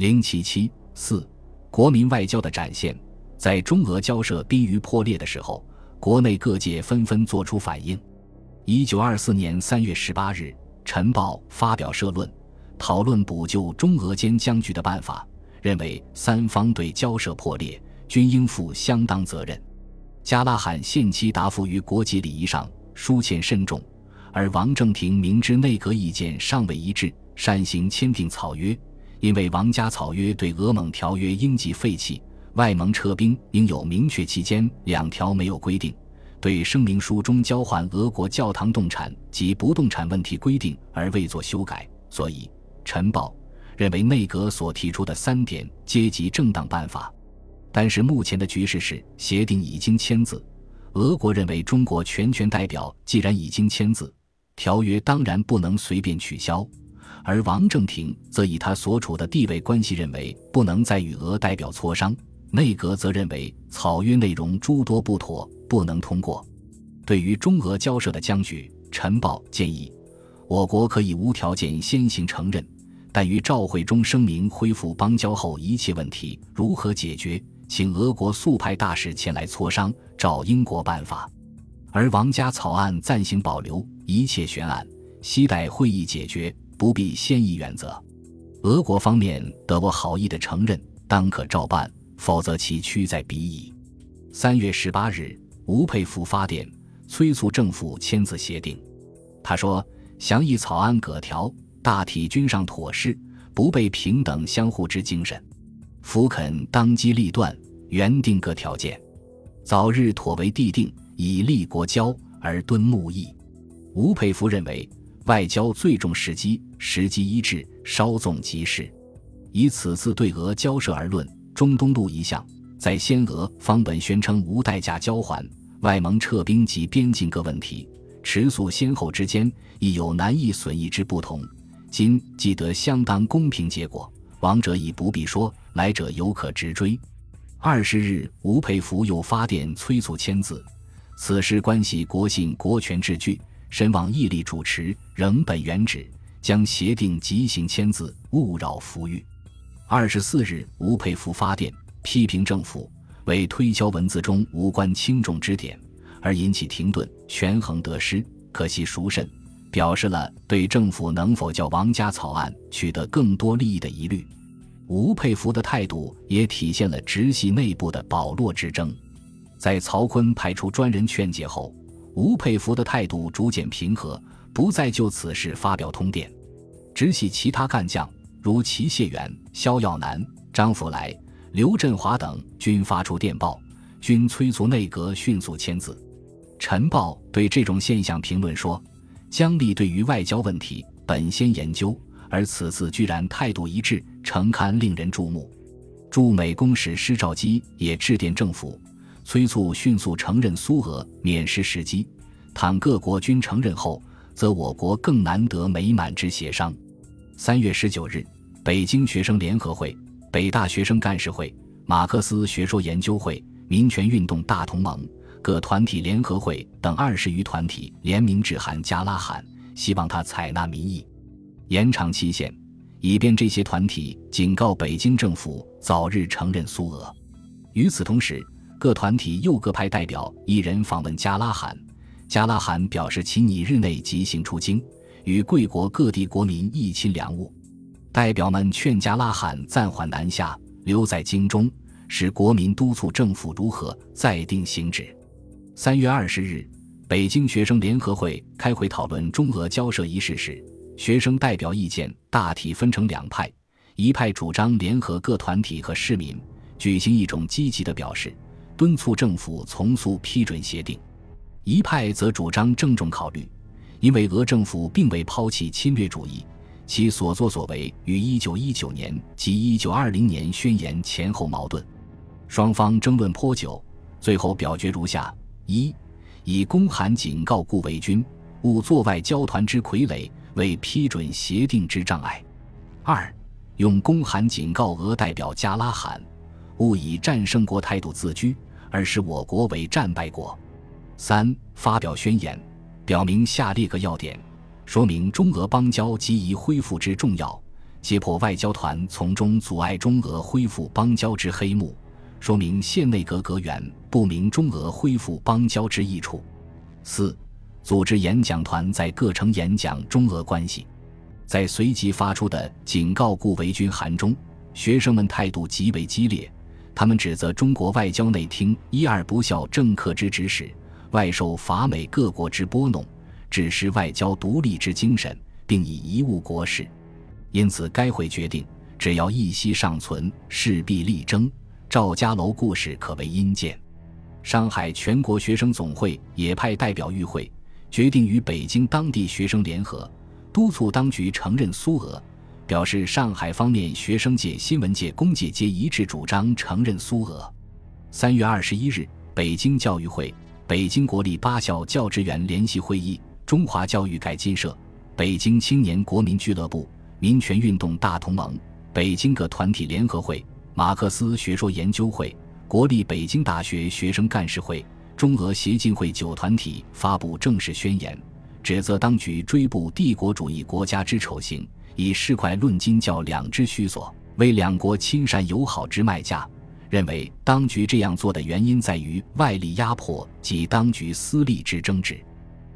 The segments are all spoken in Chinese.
零七七四，国民外交的展现，在中俄交涉濒于破裂的时候，国内各界纷纷作出反应。一九二四年三月十八日，《晨报》发表社论，讨论补救中俄间僵局的办法，认为三方对交涉破裂均应负相当责任。加拉罕限期答复于国际礼仪上书欠慎重，而王正廷明知内阁意见尚未一致，擅行签订草约，因为王家草约对俄蒙条约应即废弃，外蒙撤兵应有明确期间，两条没有规定。对声明书中交换俄国教堂动产及不动产问题规定而未作修改，所以《晨报》认为内阁所提出的三点阶级正当办法。但是目前的局势是，协定已经签字，俄国认为中国全权代表既然已经签字，条约当然不能随便取消，而王正廷则以他所处的地位关系认为不能再与俄代表磋商，内阁则认为草约内容诸多不妥。不能通过。对于中俄交涉的僵局，《晨报》建议，我国可以无条件先行承认，但于赵会中声明恢复邦交后，一切问题如何解决，请俄国速派大使前来磋商，照英国办法。而王家草案暂行保留，一切悬案期待会议解决，不必先议原则。俄国方面得我好意的承认，当可照办；否则其屈在彼矣。三月十八日。吴佩孚发电催促政府签字协定。他说：“详议草案各条大体均上妥适，不被平等相互之精神。福肯当机立断，原定各条件，早日妥为地定，以立国交而敦睦义。”吴佩孚认为，外交最重时机，时机一致，稍纵即逝。以此次对俄交涉而论，中东路一项，在先俄方本宣称无代价交还。外蒙撤兵及边境各问题，迟速先后之间亦有难易损益之不同。今既得相当公平结果，往者已不必说，来者犹可直追。二十日，吴佩孚又发电催促签字，此事关系国信国权之巨，深望毅力主持，仍本原旨，将协定即行签字，勿扰福裕。二十四日，吴佩孚发电批评政府。为推销文字中无关轻重之点而引起停顿，权衡得失，可惜孰甚？表示了对政府能否叫王家草案取得更多利益的疑虑。吴佩孚的态度也体现了直系内部的保落之争。在曹锟派出专人劝解后，吴佩孚的态度逐渐平和，不再就此事发表通电。直系其他干将如齐谢元、萧耀南、张福来。刘振华等均发出电报，均催促内阁迅速签字。晨报对这种现象评论说：“姜立对于外交问题本先研究，而此次居然态度一致，诚堪令人注目。”驻美公使施肇基也致电政府，催促迅速承认苏俄，免失时机。倘各国均承认后，则我国更难得美满之协商。三月十九日，北京学生联合会。北大学生干事会、马克思学说研究会、民权运动大同盟各团体联合会等二十余团体联名致函加拉罕，希望他采纳民意，延长期限，以便这些团体警告北京政府早日承认苏俄。与此同时，各团体又各派代表一人访问加拉罕，加拉罕表示其拟日内即行出京，与贵国各地国民一亲良物。代表们劝加拉罕暂缓南下，留在京中，使国民督促政府如何再定行止。三月二十日，北京学生联合会开会讨论中俄交涉一事时，学生代表意见大体分成两派：一派主张联合各团体和市民，举行一种积极的表示，敦促政府从速批准协定；一派则主张郑重考虑，因为俄政府并未抛弃侵略主义。其所作所为与一九一九年及一九二零年宣言前后矛盾，双方争论颇久，最后表决如下：一、以公函警告顾维钧，勿作外交团之傀儡，为批准协定之障碍；二、用公函警告俄代表加拉罕，勿以战胜国态度自居，而使我国为战败国；三、发表宣言，表明下列各要点。说明中俄邦交即已恢复之重要，揭破外交团从中阻碍中俄恢复邦交之黑幕，说明现内阁阁员不明中俄恢复邦交之益处。四、组织演讲团在各城演讲中俄关系。在随即发出的警告顾维钧函中，学生们态度极为激烈，他们指责中国外交内厅一二不效政客之指使，外受法美各国之拨弄，只失外交独立之精神，并以贻误国事。因此，该会决定，只要一息尚存，势必力争。赵家楼故事可为阴鉴。上海全国学生总会也派代表与会，决定与北京当地学生联合，督促当局承认苏俄，表示上海方面学生界、新闻界、工界皆一致主张承认苏俄。三月二十一日，北京教育会、北京国立八校教职员联席会议、中华教育改进社、北京青年国民俱乐部。民权运动大同盟、北京各团体联合会、马克思学说研究会、国立北京大学学生干事会、中俄协进会九团体发布正式宣言，指责当局追捕帝国主义国家之丑行，以市侩论金教两之虚索，为两国亲善友好之卖价。认为当局这样做的原因在于外力压迫及当局私利之争执。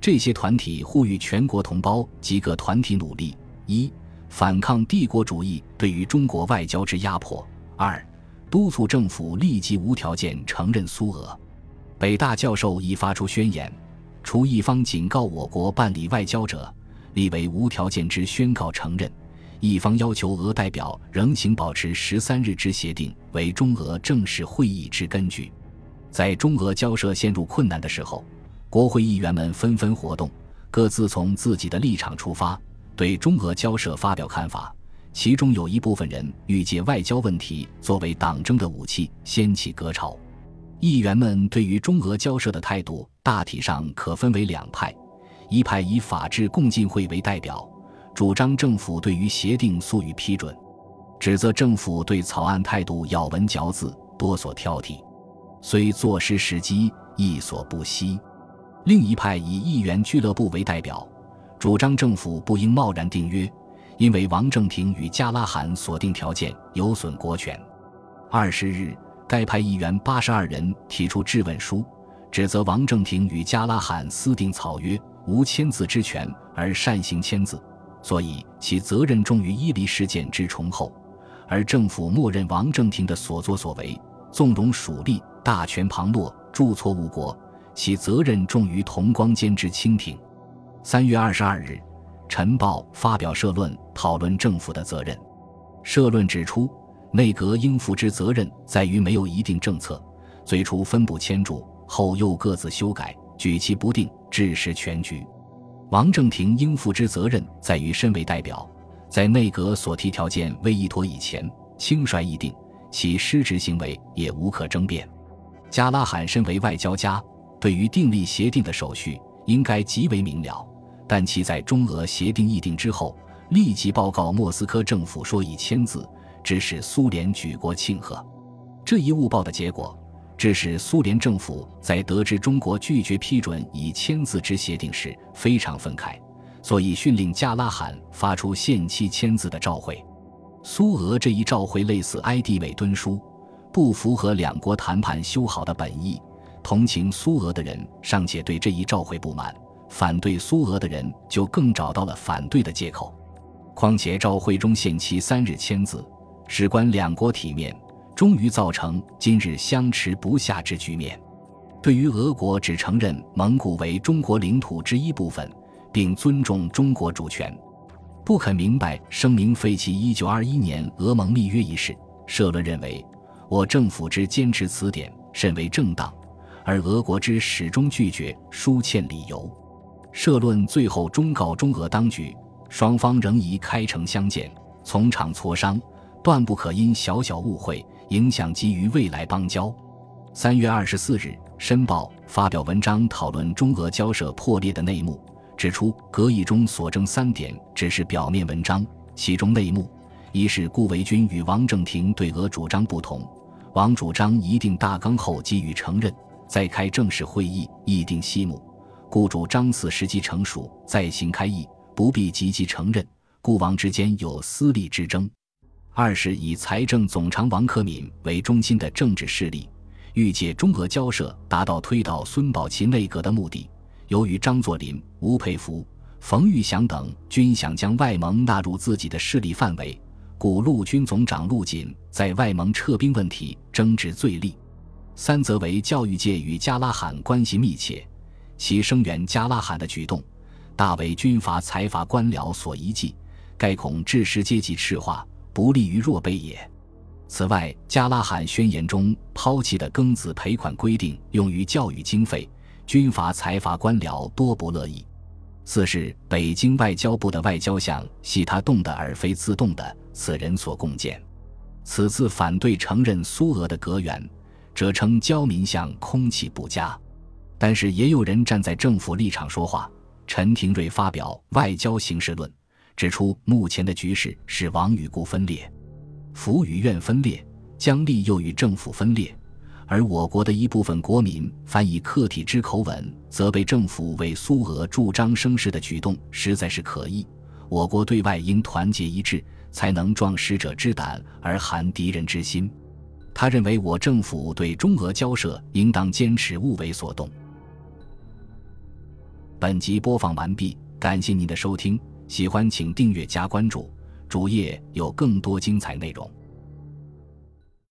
这些团体呼吁全国同胞及各团体努力一。反抗帝国主义对于中国外交之压迫。二、督促政府立即无条件承认苏俄。北大教授已发出宣言，除一方警告我国办理外交者，立为无条件之宣告承认；一方要求俄代表仍请保持十三日之协定，为中俄正式会议之根据。在中俄交涉陷入困难的时候，国会议员们纷纷活动，各自从自己的立场出发。对中俄交涉发表看法，其中有一部分人欲借外交问题作为党争的武器，掀起革潮。议员们对于中俄交涉的态度大体上可分为两派：一派以法治共进会为代表，主张政府对于协定速予批准，指责政府对草案态度咬文嚼字，多所挑剔，虽坐失时机，亦所不惜；另一派以议员俱乐部为代表。主张政府不应贸然订约，因为王正廷与加拉罕所定条件有损国权。二十日，该派议员八十二人提出质问书，指责王正廷与加拉罕私定草约，无签字之权而擅行签字，所以其责任重于伊犁事件之重后；而政府默认王正廷的所作所为，纵容属吏大权旁落，铸错误国，其责任重于同光间之清廷。三月二十二日，《晨报》发表社论讨论政府的责任。社论指出，内阁应负之责任在于没有一定政策，最初分部签注，后又各自修改，举棋不定，致使全局。王正廷应负之责任在于身为代表，在内阁所提条件未议妥以前，轻率议定，其失职行为也无可争辩。加拉罕身为外交家，对于订立协定的手续应该极为明了。但其在中俄协定议定之后，立即报告莫斯科政府说已签字，致使苏联举国庆贺。这一误报的结果，致使苏联政府在得知中国拒绝批准已签字之协定时非常愤慨，所以训令加拉罕发出限期签字的照会。苏俄这一照会类似埃蒂韦敦书，不符合两国谈判修好的本意。同情苏俄的人尚且对这一照会不满。反对苏俄的人就更找到了反对的借口，况且召会中限期三日签字，事关两国体面，终于造成今日相持不下之局面。对于俄国只承认蒙古为中国领土之一部分，并尊重中国主权，不肯明白声明废弃一九二一年俄蒙密约一事，社论认为，我政府之坚持此点甚为正当，而俄国之始终拒绝，书欠理由。社论最后忠告中俄当局，双方仍宜开诚相见，从长磋商，断不可因小小误会影响基于未来邦交。三月二十四日，《申报》发表文章讨论中俄交涉破裂的内幕，指出阁议中所争三点只是表面文章，其中内幕一是顾维钧与王正廷对俄主张不同，王主张一定大纲后给予承认，再开正式会议议定西目。顾主张此时机成熟，再行开议，不必积极承认。顾王之间有私利之争；二是以财政总长王克敏为中心的政治势力，欲借中俄交涉达到推倒孙宝琦内阁的目的。由于张作霖、吴佩孚、冯玉祥等均想将外蒙纳入自己的势力范围，故陆军总长陆锦在外蒙撤兵问题争执最厉。三则为教育界与加拉罕关系密切，其声援加拉罕的举动。大为军阀财阀官僚所遗忌，盖恐致使阶级赤化，不利于弱卑也。此外，加拉罕宣言中抛弃的庚子赔款规定用于教育经费，军阀财阀官僚多不乐意。四是北京外交部的外交相系他动的而非自动的，此人所共建。此次反对承认苏俄的阁员，者称交民相空气不佳。但是也有人站在政府立场说话。陈廷瑞发表《外交形势论》，指出目前的局势是王与顾分裂，府与院分裂，姜立又与政府分裂，而我国的一部分国民凡以客体之口吻责备政府为苏俄助张声势的举动，实在是可疑。我国对外应团结一致，才能壮使者之胆而寒敌人之心。他认为，我政府对中俄交涉应当坚持勿为所动。本集播放完毕，感谢您的收听，喜欢请订阅加关注，主页有更多精彩内容。